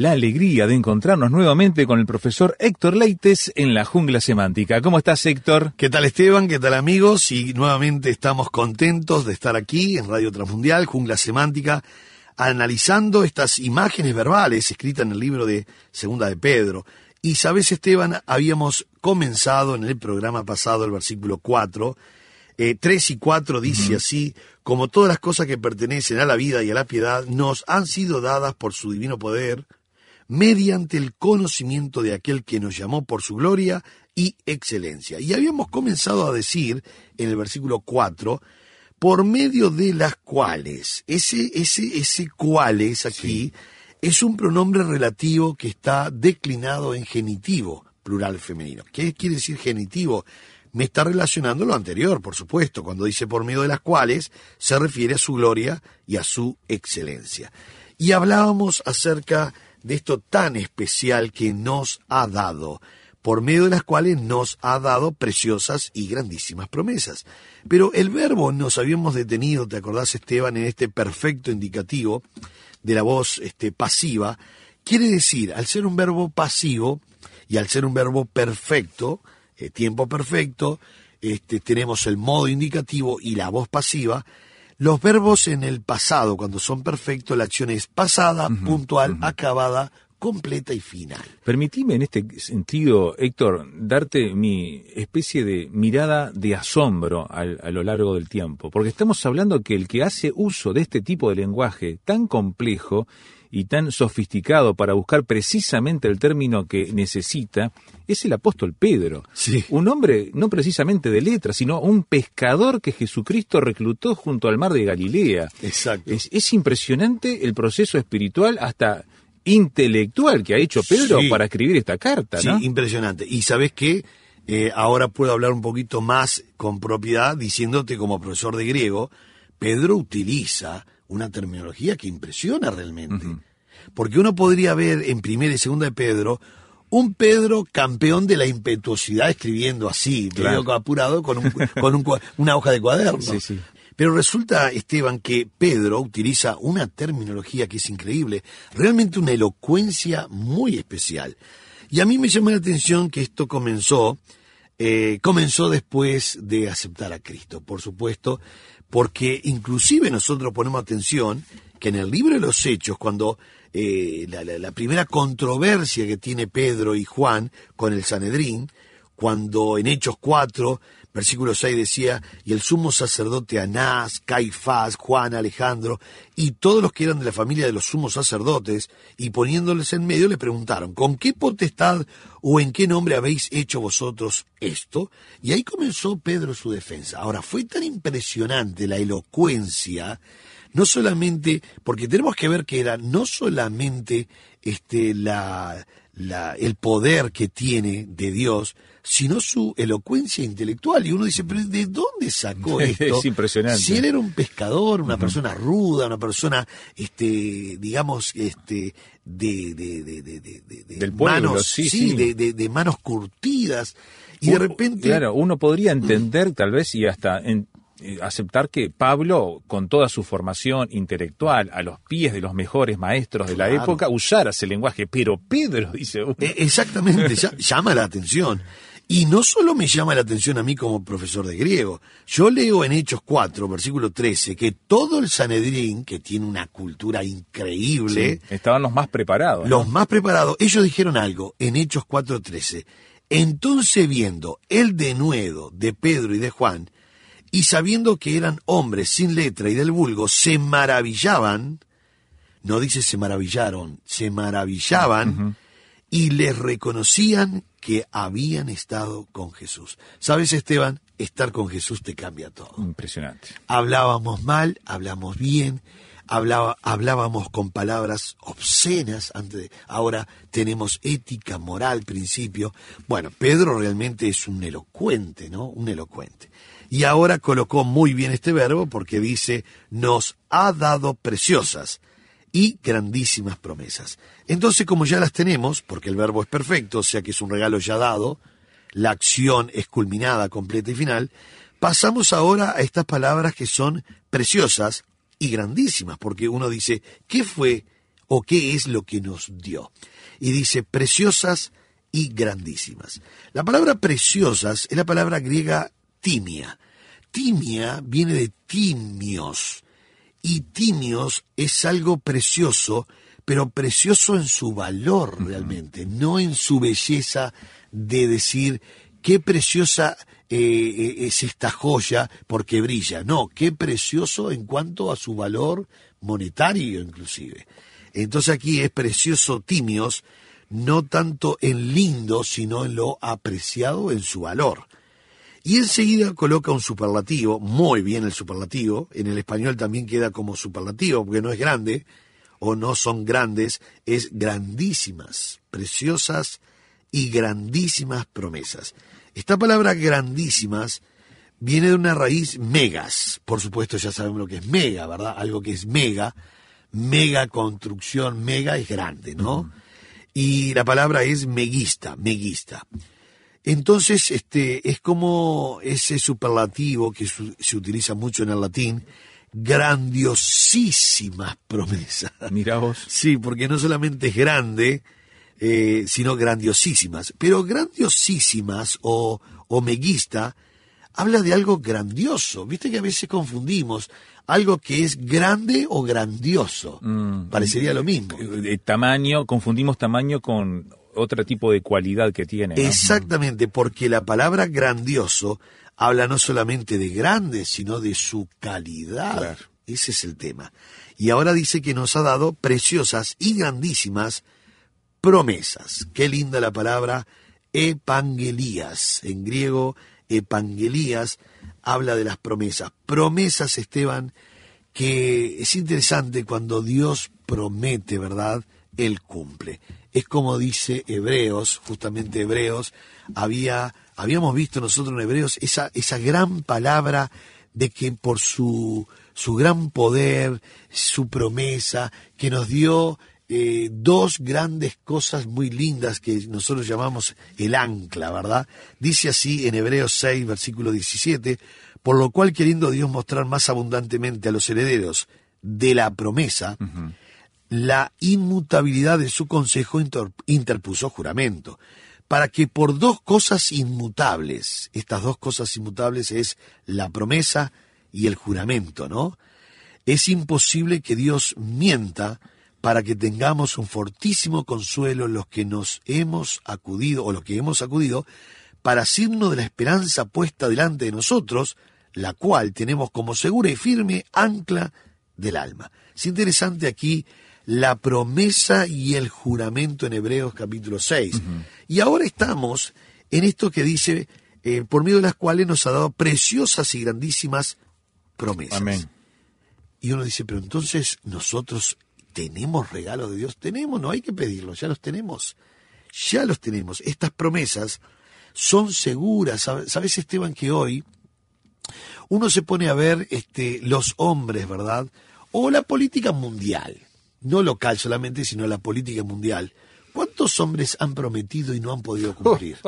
La alegría de encontrarnos nuevamente con el profesor Héctor Leites en la jungla semántica. ¿Cómo estás, Héctor? ¿Qué tal Esteban? ¿Qué tal amigos? Y nuevamente estamos contentos de estar aquí en Radio Transmundial, Jungla Semántica, analizando estas imágenes verbales escritas en el libro de Segunda de Pedro. Y sabes, Esteban, habíamos comenzado en el programa pasado el versículo 4. Eh, 3 y 4 dice así, como todas las cosas que pertenecen a la vida y a la piedad nos han sido dadas por su divino poder, mediante el conocimiento de aquel que nos llamó por su gloria y excelencia. Y habíamos comenzado a decir en el versículo 4, por medio de las cuales, ese, ese, ese cuales aquí es un pronombre relativo que está declinado en genitivo, plural femenino. ¿Qué quiere decir genitivo? Me está relacionando lo anterior, por supuesto, cuando dice por medio de las cuales se refiere a su gloria y a su excelencia. Y hablábamos acerca de esto tan especial que nos ha dado, por medio de las cuales nos ha dado preciosas y grandísimas promesas. Pero el verbo nos habíamos detenido, ¿te acordás Esteban?, en este perfecto indicativo de la voz este, pasiva, quiere decir, al ser un verbo pasivo y al ser un verbo perfecto, eh, tiempo perfecto, este, tenemos el modo indicativo y la voz pasiva, los verbos en el pasado, cuando son perfectos, la acción es pasada, puntual, acabada, completa y final. Permitime en este sentido, Héctor, darte mi especie de mirada de asombro al- a lo largo del tiempo, porque estamos hablando que el que hace uso de este tipo de lenguaje tan complejo y tan sofisticado para buscar precisamente el término que necesita es el apóstol Pedro. Sí. Un hombre no precisamente de letras, sino un pescador que Jesucristo reclutó junto al mar de Galilea. Exacto. Es, es impresionante el proceso espiritual hasta intelectual que ha hecho Pedro Sí. para escribir esta carta, Sí, impresionante. Y sabes qué, Eh, ahora puedo hablar un poquito más con propiedad diciéndote como profesor de griego, Pedro utiliza una terminología que impresiona realmente. Porque uno podría ver en primera y segunda de Pedro un Pedro campeón de la impetuosidad escribiendo así, Claro. medio apurado con, un, con un cua- una hoja de cuaderno. Sí, sí. Pero resulta, Esteban, que Pedro utiliza una terminología que es increíble, realmente una elocuencia muy especial. Y a mí me llama la atención que esto comenzó, eh, comenzó después de aceptar a Cristo, por supuesto, porque inclusive nosotros ponemos atención que en el libro de los Hechos, cuando eh, la, la- primera controversia que tiene Pedro y Juan con el Sanedrín, cuando en Hechos 4, versículo 6 decía, y el sumo sacerdote Anás, Caifás, Juan, Alejandro, y todos los que eran de la familia de los sumos sacerdotes, y poniéndoles en medio le preguntaron, ¿con qué potestad o en qué nombre habéis hecho vosotros esto? Y ahí comenzó Pedro su defensa. Ahora, fue tan impresionante la elocuencia, no solamente, porque tenemos que ver que era no solamente este, la, la- el poder que tiene de Dios, sino su elocuencia intelectual. Y uno dice, pero ¿de dónde sacó Es esto? impresionante. Si él era un pescador, una persona ruda, una persona, este, digamos, este, de, de, de, de, de- Del pueblo, manos, sí, sí. De, de- de manos curtidas. Y de repente, Claro, uno podría entender tal vez y hasta en- eh, aceptar que Pablo, con toda su formación intelectual, a los pies de los mejores maestros de la época, usara ese lenguaje. Pero Pedro, dice uno, Eh, Exactamente, llama la atención. Y no solo me llama la atención a mí como profesor de griego, yo leo en Hechos 4, versículo 13, que todo el Sanedrín, que tiene una cultura increíble, Sí, estaban los más preparados. ¿no? los más preparados, ellos dijeron algo en Hechos 4:13. Entonces viendo el denuedo de Pedro y de Juan, y sabiendo que eran hombres sin letra y del vulgo, se maravillaban, no dice se maravillaron, se maravillaban y les reconocían que habían estado con Jesús. ¿Sabes, Esteban? Estar con Jesús te cambia todo Impresionante. hablábamos mal, hablamos bien, hablaba, hablábamos con palabras obscenas, antes ahora tenemos ética, moral, principio. Bueno, Pedro realmente es un elocuente, ¿no? Un elocuente. Y ahora colocó muy bien este verbo porque dice, nos ha dado preciosas y grandísimas promesas. Entonces, como ya las tenemos, porque el verbo es perfecto, o sea que es un regalo ya dado, la acción es culminada, completa y final, pasamos ahora a estas palabras que son preciosas y grandísimas, porque uno dice, ¿qué fue o qué es lo que nos dio? Y dice, preciosas y grandísimas. La palabra preciosas es la palabra griega timia. Timia viene de timios, y timios es algo precioso, pero precioso en su valor realmente, no en su belleza de decir qué preciosa eh, eh, es esta joya porque brilla. No, qué precioso en cuanto a su valor monetario inclusive. Entonces aquí es precioso timios, no tanto en lindo, sino en lo apreciado en su valor. Y enseguida coloca un superlativo, muy bien el superlativo, en el español también queda como superlativo, porque no es grande, o no son grandes, es grandísimas, preciosas y grandísimas promesas. Esta palabra grandísimas viene de una raíz megas, por supuesto ya sabemos lo que es mega, ¿verdad? Algo que es mega, mega construcción, mega es grande, ¿no? Y la palabra es meguista, meguista. Entonces, este, es como ese superlativo que su- se utiliza mucho en el latín, grandiosísimas promesas. Mirá vos. Sí, porque no solamente es grande, eh, sino grandiosísimas. Pero grandiosísimas o, o meguista habla de algo grandioso. Viste que a veces confundimos algo que es grande o grandioso. Mm. Parecería lo mismo. Eh, tamaño, confundimos tamaño con otro tipo de cualidad que tiene. ¿no? Exactamente, porque la palabra grandioso habla no solamente de grande, sino de su calidad. Claro. Ese es el tema. Y ahora dice que nos ha dado preciosas y grandísimas promesas. Qué linda la palabra epangelías. En griego, epangelías habla de las promesas. Promesas, Esteban, que es interesante cuando Dios promete, ¿verdad? Él cumple. Es como dice Hebreos, justamente Hebreos, había, habíamos visto nosotros en Hebreos esa, esa gran palabra de que por su, su gran poder, su promesa, que nos dio eh, dos grandes cosas muy lindas que nosotros llamamos el ancla, ¿verdad? Dice así en Hebreos 6, versículo 17, por lo cual queriendo Dios mostrar más abundantemente a los herederos de la promesa, la inmutabilidad de su consejo inter- interpuso juramento, para que por dos cosas inmutables, estas dos cosas inmutables es la promesa y el juramento, ¿no? Es imposible que Dios mienta para que tengamos un fortísimo consuelo los que nos hemos acudido o los que hemos acudido para signo de la esperanza puesta delante de nosotros, la cual tenemos como segura y firme ancla del alma. Es interesante aquí la promesa y el juramento en Hebreos capítulo 6. Y ahora estamos en esto que dice, eh, por medio de las cuales nos ha dado preciosas y grandísimas promesas. Amén. Y uno dice, pero entonces nosotros tenemos regalos de Dios. Tenemos, no hay que pedirlos, ya los tenemos. Ya los tenemos. Estas promesas son seguras. Sabe- ¿Sabes, Esteban, que hoy uno se pone a ver este, los hombres, ¿verdad? O la política mundial. No local solamente, sino la política mundial. ¿Cuántos hombres han prometido y no han podido cumplir?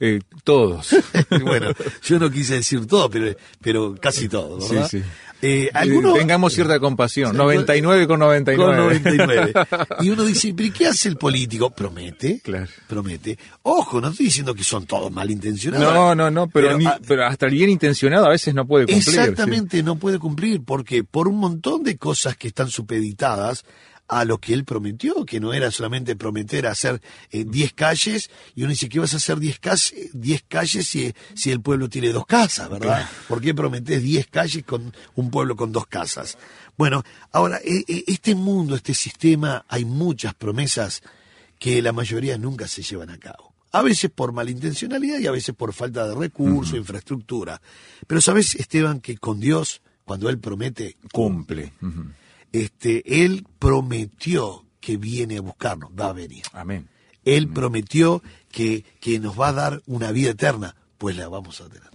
Eh, todos. bueno, yo no quise decir todo, pero, pero casi todo, ¿verdad? Sí, sí. Eh, algunos, Tengamos cierta compasión. 99 con 99. Con 99. Y uno dice, ¿pero qué hace el político? Promete. Claro. Promete. Ojo, no estoy diciendo que son todos malintencionados. No, no, no, pero, Pero, ni- ah, pero hasta el bien intencionado a veces no puede cumplir. Exactamente, no puede cumplir, porque por un montón de cosas que están supeditadas a lo que él prometió, que no era solamente prometer hacer eh, 10 calles, y uno dice, ¿qué vas a hacer 10 calles, 10 calles si, si el pueblo tiene dos casas, verdad? ¿Por qué prometés 10 calles con un pueblo con dos casas? Bueno, ahora, eh, eh, este mundo, este sistema, hay muchas promesas que la mayoría nunca se llevan a cabo. A veces por malintencionalidad y a veces por falta de recursos, infraestructura. Pero sabes, Esteban, que con Dios, cuando Él promete, Cumple. Este, Él prometió que viene a buscarnos, va a venir. Amén. Él prometió que, que nos va a dar una vida eterna, pues la vamos a tener.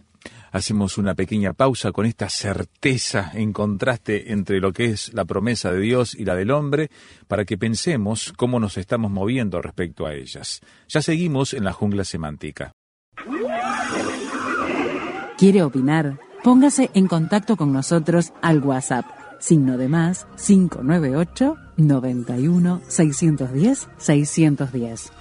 Hacemos una pequeña pausa con esta certeza en contraste entre lo que es la promesa de Dios y la del hombre, para que pensemos cómo nos estamos moviendo respecto a ellas. Ya seguimos en la jungla semántica. ¿Quiere opinar? Póngase en contacto con nosotros al WhatsApp, signo de más 598 91 610 610.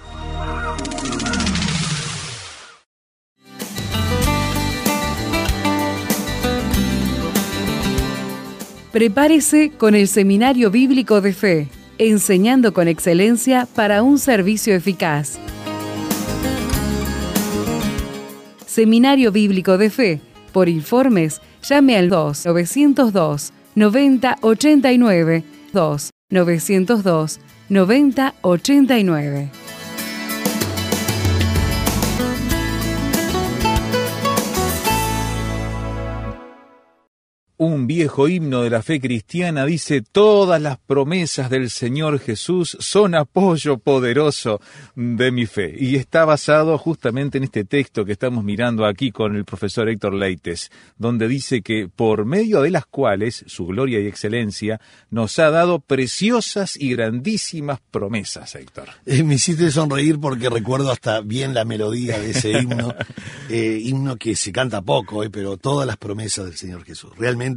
Prepárese con el Seminario Bíblico de Fe, enseñando con excelencia para un servicio eficaz. Seminario Bíblico de Fe. Por informes, llame al 2 902 9089 2 902 9089. Un viejo himno de la fe cristiana dice, todas las promesas del Señor Jesús son apoyo poderoso de mi fe. Y está basado justamente en este texto que estamos mirando aquí con el profesor Héctor Leites, donde dice que por medio de las cuales su gloria y excelencia nos ha dado preciosas y grandísimas promesas, Héctor. Eh, me hiciste sonreír porque recuerdo hasta bien la melodía de ese himno, eh, himno que se canta poco, eh, pero todas las promesas del Señor Jesús, realmente.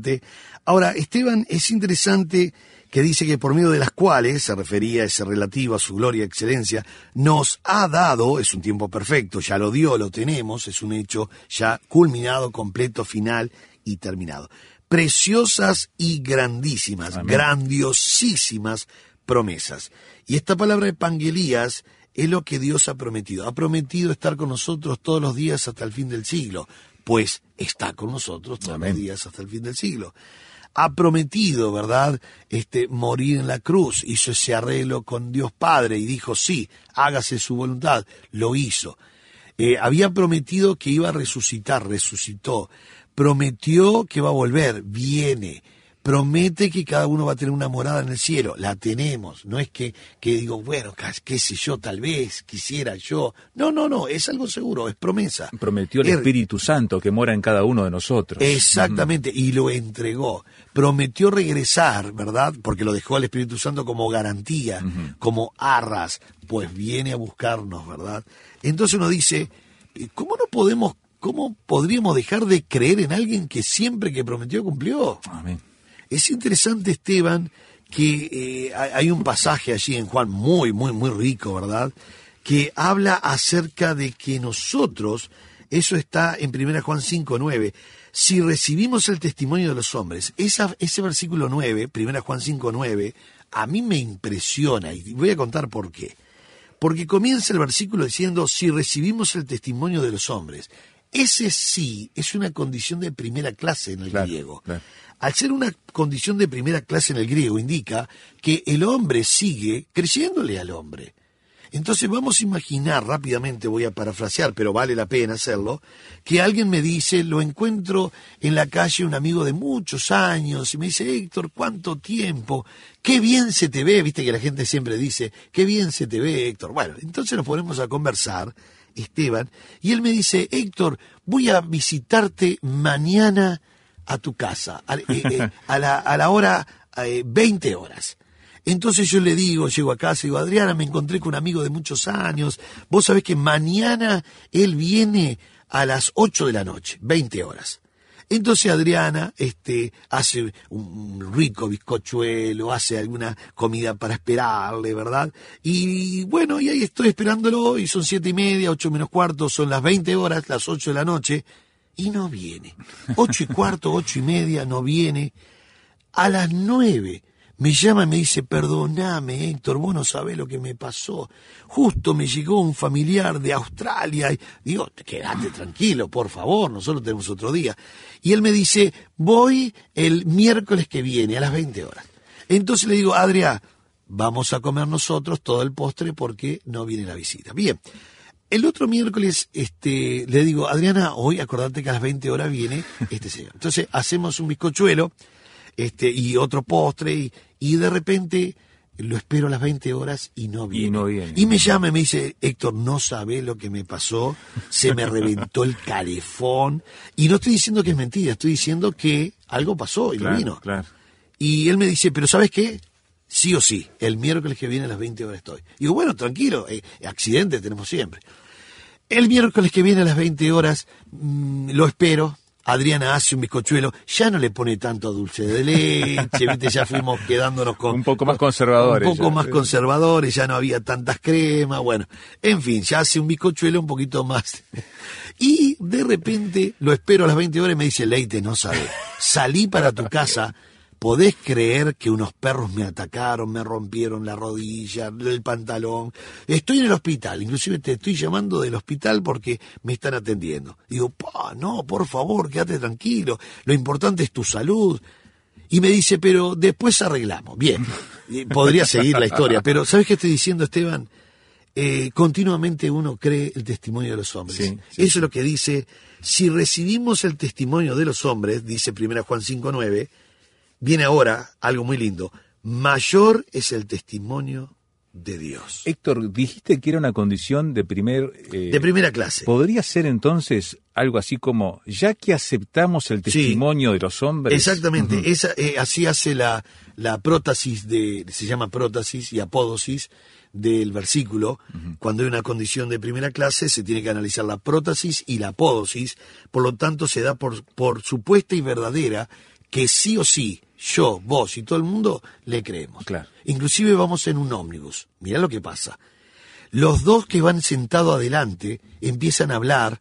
Ahora, Esteban, es interesante que dice que por medio de las cuales, se refería a ese relativo a su gloria y excelencia, nos ha dado, es un tiempo perfecto, ya lo dio, lo tenemos, es un hecho ya culminado, completo, final y terminado. Preciosas y grandísimas, Amén. grandiosísimas promesas. Y esta palabra evangelías es lo que Dios ha prometido. Ha prometido estar con nosotros todos los días hasta el fin del siglo, pues está con nosotros todos Amén. los días hasta el fin del siglo. Ha prometido, ¿verdad?, este morir en la cruz, hizo ese arreglo con Dios Padre y dijo, sí, hágase su voluntad, lo hizo. Eh, había prometido que iba a resucitar, resucitó. Prometió que va a volver, viene. Promete que cada uno va a tener una morada en el cielo, la tenemos. No es que, que digo, bueno, qué sé yo, tal vez, quisiera yo. No, no, no, es algo seguro, es promesa. Prometió el Er- Espíritu Santo que mora en cada uno de nosotros. Exactamente, y lo entregó. Prometió regresar, ¿verdad? Porque lo dejó al Espíritu Santo como garantía, como arras, pues viene a buscarnos, ¿verdad? Entonces uno dice, ¿cómo no podemos, cómo podríamos dejar de creer en alguien que siempre que prometió cumplió? Amén. Es interesante, Esteban, que eh, hay un pasaje allí en Juan muy, muy, muy rico, ¿verdad? Que habla acerca de que nosotros, eso está en 1 Juan 5, 9, si recibimos el testimonio de los hombres, ese versículo 9, 1 Juan 5, 9, a mí me impresiona y voy a contar por qué. Porque comienza el versículo diciendo, si recibimos el testimonio de los hombres. Ese sí es una condición de primera clase en el Claro, griego. claro. Al ser una condición de primera clase en el griego, indica que el hombre sigue creyéndole al hombre. Entonces vamos a imaginar rápidamente, voy a parafrasear, pero vale la pena hacerlo, que alguien me dice, lo encuentro en la calle, un amigo de muchos años, y me dice, Héctor, ¿cuánto tiempo? Qué bien se te ve, viste que la gente siempre dice, qué bien se te ve, Héctor. Bueno, entonces nos ponemos a conversar, Esteban, y él me dice, Héctor, voy a visitarte mañana a tu casa, a, eh, eh, a la, a la hora eh, 20 horas. Entonces yo le digo, llego a casa y digo, Adriana, me encontré con un amigo de muchos años. Vos sabés que mañana él viene a las 8 de la noche, 20 horas. Entonces Adriana este, hace un rico bizcochuelo, hace alguna comida para esperarle, ¿verdad? Y bueno, y ahí estoy esperándolo, y son siete y media, ocho menos cuarto, son las 20 horas, las ocho de la noche, y no viene. Ocho y cuarto, ocho y media, no viene. A las nueve me llama y me dice, perdoname Héctor, vos no sabés lo que me pasó. Justo me llegó un familiar de Australia. Y digo, quédate tranquilo, por favor, nosotros tenemos otro día. Y él me dice, voy el miércoles que viene, a las 20 horas. Entonces le digo, Adrián, vamos a comer nosotros todo el postre porque no viene la visita. Bien. El otro miércoles este, le digo, Adriana, hoy acordate que a las 20 horas viene este señor. Entonces hacemos un bizcochuelo este, y otro postre, y, y de repente lo espero a las 20 horas y no viene. Y no viene. Y me llama y me dice, Héctor, no sabés lo que me pasó, se me reventó el calefón. Y no estoy diciendo que es mentira, estoy diciendo que algo pasó y no Claro, vino. claro. Y él me dice, pero ¿sabes qué? Sí o sí, el miércoles que viene a las 20 horas estoy. Digo, bueno, tranquilo, eh, accidentes tenemos siempre. El miércoles que viene a las 20 horas mm, lo espero. Adriana hace un bizcochuelo, ya no le pone tanto dulce de leche, viste, ya fuimos quedándonos con... Un poco más conservadores. Un poco ya. más conservadores, ya no había tantas cremas, bueno, en fin, ya hace un bizcochuelo un poquito más. Y de repente lo espero a las 20 horas y me dice, Leite, no sabe, salí para tu casa, podés creer que unos perros me atacaron, me rompieron la rodilla, el pantalón, estoy en el hospital, inclusive te estoy llamando del hospital porque me están atendiendo. Digo, pa, no, por favor, quédate tranquilo, lo importante es tu salud. Y me dice, pero después arreglamos. Bien, podría seguir la historia, pero ¿sabes qué estoy diciendo, Esteban? Eh, continuamente uno cree el testimonio de los hombres. Sí, sí, Eso es lo que dice, si recibimos el testimonio de los hombres, dice 1 Juan 5.9, viene ahora algo muy lindo, mayor es el testimonio de Dios. Héctor, dijiste que era una condición de primer... eh, De primera clase. ¿Podría ser entonces algo así como, ya que aceptamos el Sí. testimonio de los hombres? Exactamente, esa, eh, así hace la, la prótesis de, se llama prótesis y apódosis del versículo. Cuando hay una condición de primera clase se tiene que analizar la prótesis y la apódosis, por lo tanto se da por, por supuesta y verdadera que sí o sí, yo, vos y todo el mundo le creemos. Claro. Inclusive vamos en un ómnibus. Mirá lo que pasa. Los dos que van sentados adelante empiezan a hablar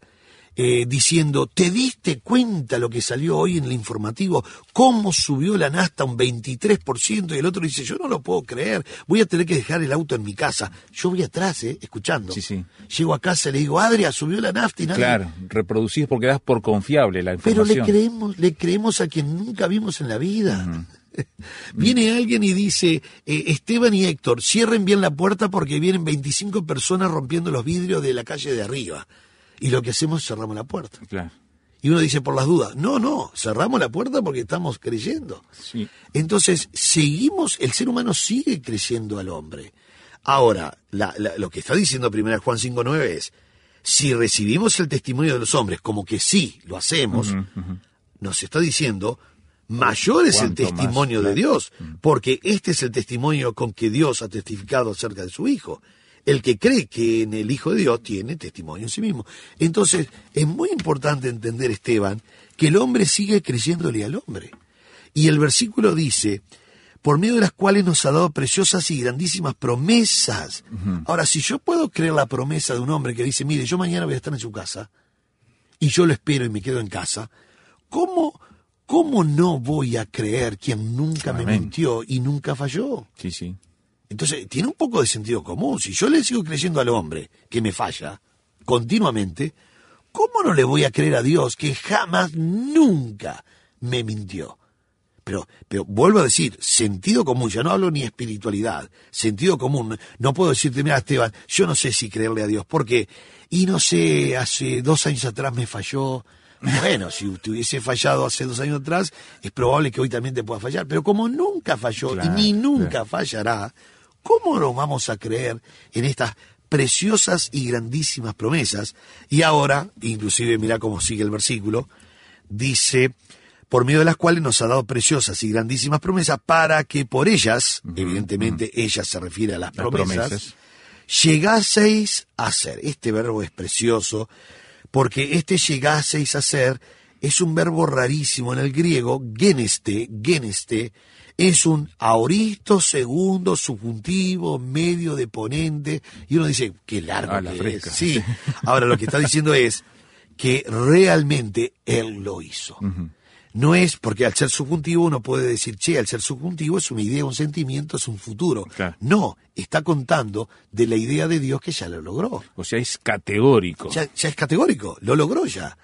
eh, diciendo, ¿te diste cuenta lo que salió hoy en el informativo? ¿Cómo subió la nafta un 23%? Y el otro dice, yo no lo puedo creer, voy a tener que dejar el auto en mi casa. Yo voy atrás, eh, escuchando. Sí, sí. Llego a casa y le digo, Adria, subió la nafta y nadie... Claro, reproducís porque das por confiable la Pero información. le creemos, le creemos a quien nunca vimos en la vida. Viene alguien y dice, eh, Esteban y Héctor, cierren bien la puerta porque vienen 25 personas rompiendo los vidrios de la calle de arriba. Y lo que hacemos es cerramos la puerta. Claro, Y uno dice por las dudas, no, no, cerramos la puerta porque estamos creyendo. sí. Entonces, seguimos, el ser humano sigue creyendo al hombre. Ahora, la- la- lo que está diciendo 1 Juan 5.9 es, si recibimos el testimonio de los hombres como que sí lo hacemos, nos está diciendo, mayor es el más, testimonio de. Dios, porque este es el testimonio con que Dios ha testificado acerca de su Hijo. El que cree que en el Hijo de Dios tiene testimonio en sí mismo. Entonces, es muy importante entender, Esteban, que el hombre sigue creyéndole al hombre. Y el versículo dice, por medio de las cuales nos ha dado preciosas y grandísimas promesas. Ahora, si yo puedo creer la promesa de un hombre que dice, mire, yo mañana voy a estar en su casa, y yo lo espero y me quedo en casa, ¿cómo, cómo no voy a creer quien nunca me mintió y nunca falló? Sí, sí. Entonces, tiene un poco de sentido común. Si yo le sigo creyendo al hombre que me falla continuamente, ¿cómo no le voy a creer a Dios que jamás, nunca me mintió? Pero, pero vuelvo a decir, sentido común, ya no hablo ni espiritualidad, sentido común. No puedo decirte, mira, Esteban, yo no sé si creerle a Dios, porque, y no sé, hace dos años atrás me falló. Bueno, si te hubiese fallado hace dos años atrás, es probable que hoy también te pueda fallar. Pero como nunca falló Claro, y ni nunca claro. fallará, ¿cómo no vamos a creer en estas preciosas y grandísimas promesas? Y ahora, inclusive mira cómo sigue el versículo, dice, por medio de las cuales nos ha dado preciosas y grandísimas promesas para que por ellas, evidentemente ellas se refiere a las Las promesas, promesas. llegaseis a ser. Este verbo es precioso porque este llegaseis a ser es un verbo rarísimo en el griego, geneste, geneste, es un aoristo segundo subjuntivo medio de ponente y uno dice qué largo Ah, la que es. sí ahora lo que está diciendo es que realmente él lo hizo no es porque al ser subjuntivo uno puede decir che al ser subjuntivo es una idea un sentimiento es un futuro Claro. no está contando de la idea de Dios que ya lo logró O sea, es categórico. ya, ya es categórico, lo logró ya.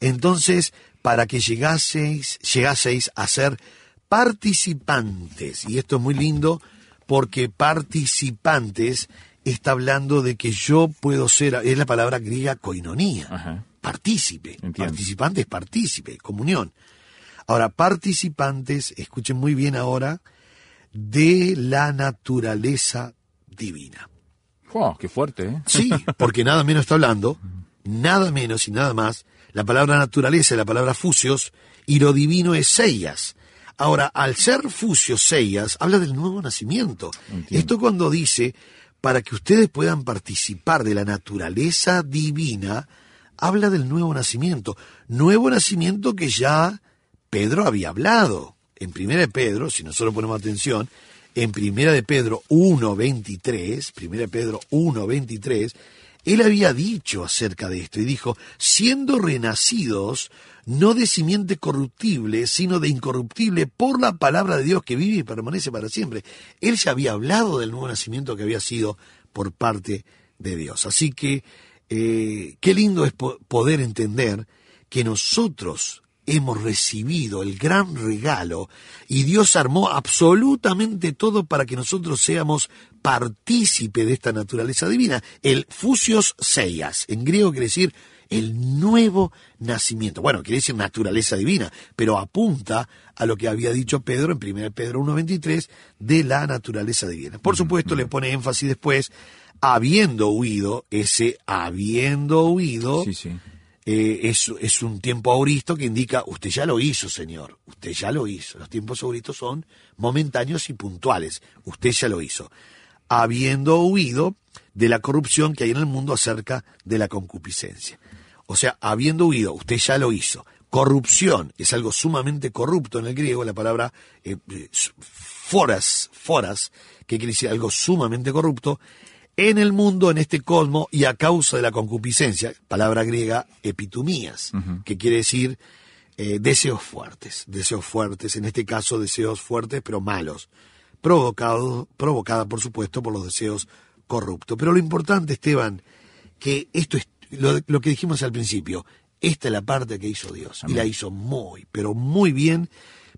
Entonces, para que llegaseis, llegaseis a ser participantes, y esto es muy lindo porque participantes está hablando de que yo puedo ser, es la palabra griega koinonía, Ajá. partícipe, Entiendo. participante es partícipe, comunión. Ahora, participantes, escuchen muy bien ahora, de la naturaleza divina. Wow, qué fuerte, ¿eh? Sí, porque nada menos está hablando, nada menos y nada más, la palabra naturaleza, la palabra fusios, y lo divino es seias. Ahora, al ser fusios seias, habla del nuevo nacimiento. Esto cuando dice, para que ustedes puedan participar de la naturaleza divina, habla del nuevo nacimiento. Nuevo nacimiento que ya Pedro había hablado. En primera de Pedro, si nosotros ponemos atención, en primera de Pedro 1.23, primera de Pedro 1.23, él había dicho acerca de esto y dijo, siendo renacidos no de simiente corruptible, sino de incorruptible por la palabra de Dios que vive y permanece para siempre. Él ya había hablado del nuevo nacimiento que había sido por parte de Dios. Así que eh, qué lindo es po- poder entender que nosotros hemos recibido el gran regalo y Dios armó absolutamente todo para que nosotros seamos partícipe de esta naturaleza divina. El fusios seias, en griego quiere decir el nuevo nacimiento. Bueno, quiere decir naturaleza divina, pero apunta a lo que había dicho Pedro en 1 Pedro 1.23 de la naturaleza divina. Por supuesto, le pone énfasis después, habiendo huido, ese habiendo huido, Sí, sí. eh, es, es un tiempo auristo que indica, usted ya lo hizo, Señor, usted ya lo hizo. Los tiempos auristos son momentáneos y puntuales, usted ya lo hizo. Habiendo huido de la corrupción que hay en el mundo acerca de la concupiscencia. O sea, habiendo huido, usted ya lo hizo. Corrupción es algo sumamente corrupto en el griego, la palabra eh, foras, foras, que quiere decir algo sumamente corrupto, en el mundo, en este cosmos, y a causa de la concupiscencia, palabra griega epitumías, que quiere decir eh, deseos fuertes, deseos fuertes, en este caso deseos fuertes pero malos, provocado, provocada por supuesto por los deseos corruptos. Pero lo importante, Esteban, que esto es lo, lo que dijimos al principio, esta es la parte que hizo Dios, y la hizo muy, pero muy bien.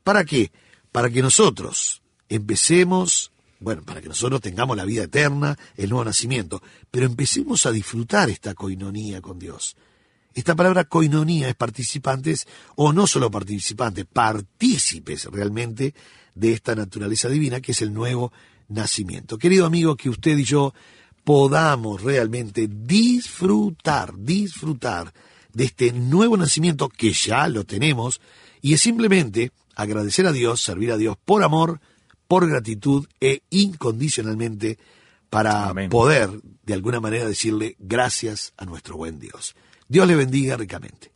¿Para qué? Para que nosotros empecemos bueno, para que nosotros tengamos la vida eterna, el nuevo nacimiento, pero empecemos a disfrutar esta coinonía con Dios. Esta palabra coinonía es participantes, o no solo participantes, partícipes realmente de esta naturaleza divina que es el nuevo nacimiento. Querido amigo, que usted y yo podamos realmente disfrutar, disfrutar de este nuevo nacimiento que ya lo tenemos, y es simplemente agradecer a Dios, servir a Dios por amor, por gratitud e incondicionalmente para Amén. poder de alguna manera decirle gracias a nuestro buen Dios. Dios le bendiga ricamente.